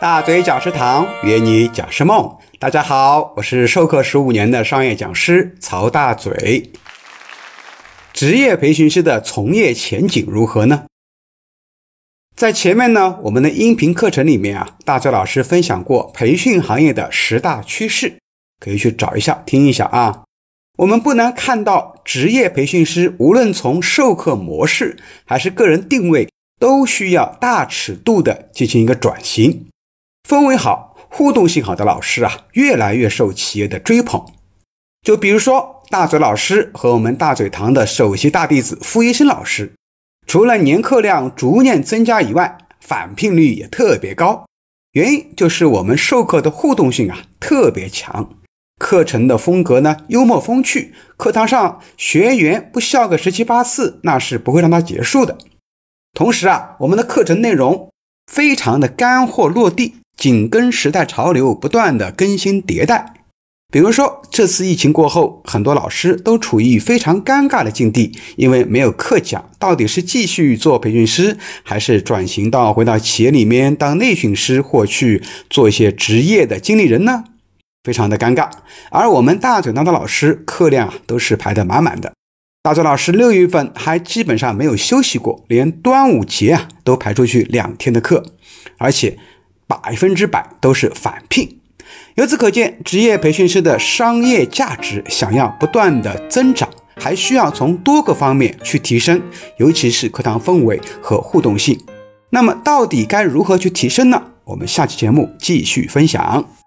大嘴讲师堂约你讲师梦，大家好，我是授课十五年的商业讲师曹大嘴。职业培训师的从业前景如何呢？在前面呢，我们的音频课程里面啊，大嘴老师分享过培训行业的十大趋势，可以去找一下听一下啊。我们不难看到，职业培训师无论从授课模式还是个人定位，都需要大尺度的进行一个转型。氛围好、互动性好的老师啊，越来越受企业的追捧。就比如说大嘴老师和我们大嘴堂的首席大弟子付医生老师，除了年课量逐年增加以外，返聘率也特别高。原因就是我们授课的互动性啊特别强。课程的风格呢，幽默风趣。课堂上学员不笑个十七八次，那是不会让他结束的。同时啊，我们的课程内容非常的干货落地，紧跟时代潮流，不断的更新迭代。比如说，这次疫情过后，很多老师都处于非常尴尬的境地，因为没有课讲，到底是继续做培训师，还是转型到回到企业里面当内训师，或去做一些职业的经理人呢？非常的尴尬，而我们大嘴堂的老师课量啊都是排得满满的。大嘴老师六月份还基本上没有休息过，连端午节啊都排出去两天的课，而且百分之百都是返聘。由此可见，职业培训师的商业价值想要不断的增长，还需要从多个方面去提升，尤其是课堂氛围和互动性。那么，到底该如何去提升呢？我们下期节目继续分享。